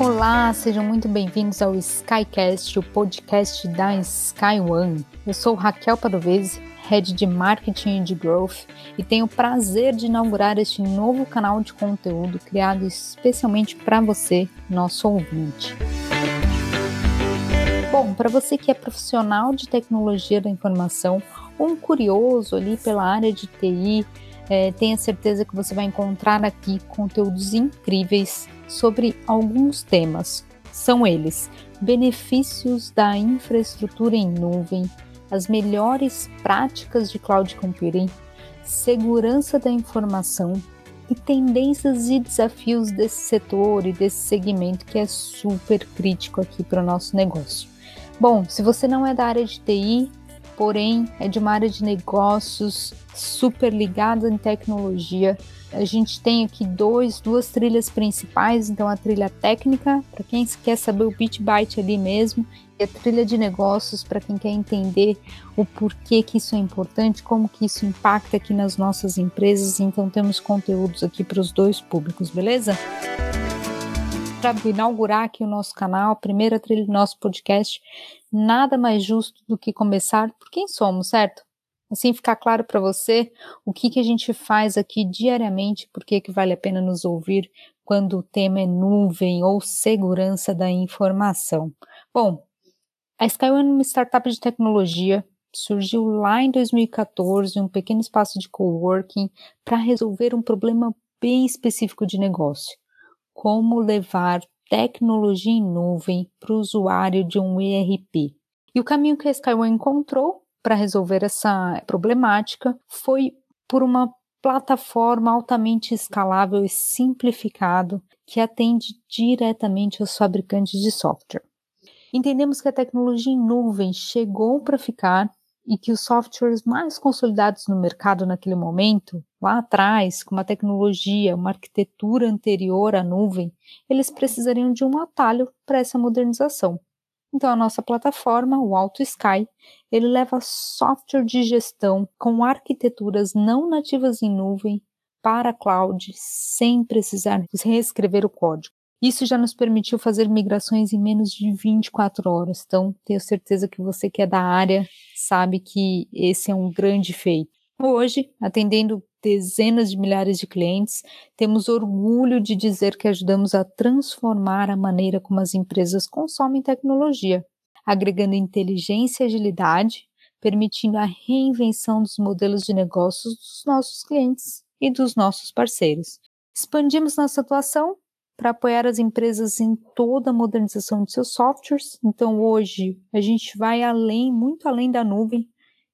Olá, sejam muito bem-vindos ao Skycast, o podcast da SkyOne. Eu sou Raquel Padovese, Head de Marketing e de Growth, e tenho o prazer de inaugurar este novo canal de conteúdo criado especialmente para você, nosso ouvinte. Bom, para você que é profissional de tecnologia da informação ou um curioso ali pela área de TI, é, tenha certeza que você vai encontrar aqui conteúdos incríveis sobre alguns temas. São eles: benefícios da infraestrutura em nuvem, as melhores práticas de cloud computing, segurança da informação e tendências e desafios desse setor e desse segmento que é super crítico aqui para o nosso negócio. Bom, se você não é da área de TI, porém é de uma área de negócios super ligada em tecnologia. A gente tem aqui dois, duas trilhas principais, então a trilha técnica, para quem quer saber o bit byte ali mesmo, e a trilha de negócios para quem quer entender o porquê que isso é importante, como que isso impacta aqui nas nossas empresas. Então temos conteúdos aqui para os dois públicos, beleza? Para inaugurar aqui o nosso canal, a primeira trilha do nosso podcast, nada mais justo do que começar por quem somos, certo? Assim ficar claro para você o que, que a gente faz aqui diariamente, por que vale a pena nos ouvir quando o tema é nuvem ou segurança da informação. Bom, a Skyway é uma startup de tecnologia surgiu lá em 2014, um pequeno espaço de coworking para resolver um problema bem específico de negócio como levar tecnologia em nuvem para o usuário de um ERP. E o caminho que a Skyway encontrou para resolver essa problemática foi por uma plataforma altamente escalável e simplificado que atende diretamente aos fabricantes de software. Entendemos que a tecnologia em nuvem chegou para ficar e que os softwares mais consolidados no mercado naquele momento, lá atrás, com uma tecnologia, uma arquitetura anterior à nuvem, eles precisariam de um atalho para essa modernização. Então, a nossa plataforma, o Alto Sky, ele leva software de gestão com arquiteturas não nativas em nuvem para a cloud, sem precisar reescrever o código. Isso já nos permitiu fazer migrações em menos de 24 horas. Então, tenho certeza que você que é da área sabe que esse é um grande feito. Hoje, atendendo dezenas de milhares de clientes, temos orgulho de dizer que ajudamos a transformar a maneira como as empresas consomem tecnologia, agregando inteligência e agilidade, permitindo a reinvenção dos modelos de negócios dos nossos clientes e dos nossos parceiros. Expandimos nossa atuação para apoiar as empresas em toda a modernização de seus softwares. Então, hoje, a gente vai além, muito além da nuvem.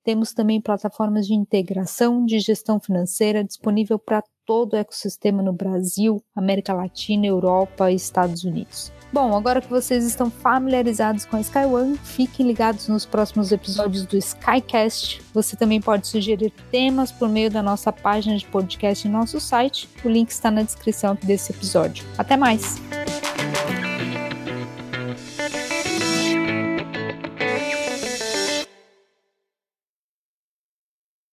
Temos também plataformas de integração de gestão financeira disponível para todo o ecossistema no Brasil, América Latina, Europa e Estados Unidos. Bom, agora que vocês estão familiarizados com a SkyOne, fiquem ligados nos próximos episódios do Skycast. Você também pode sugerir temas por meio da nossa página de podcast em nosso site. O link está na descrição desse episódio. Até mais!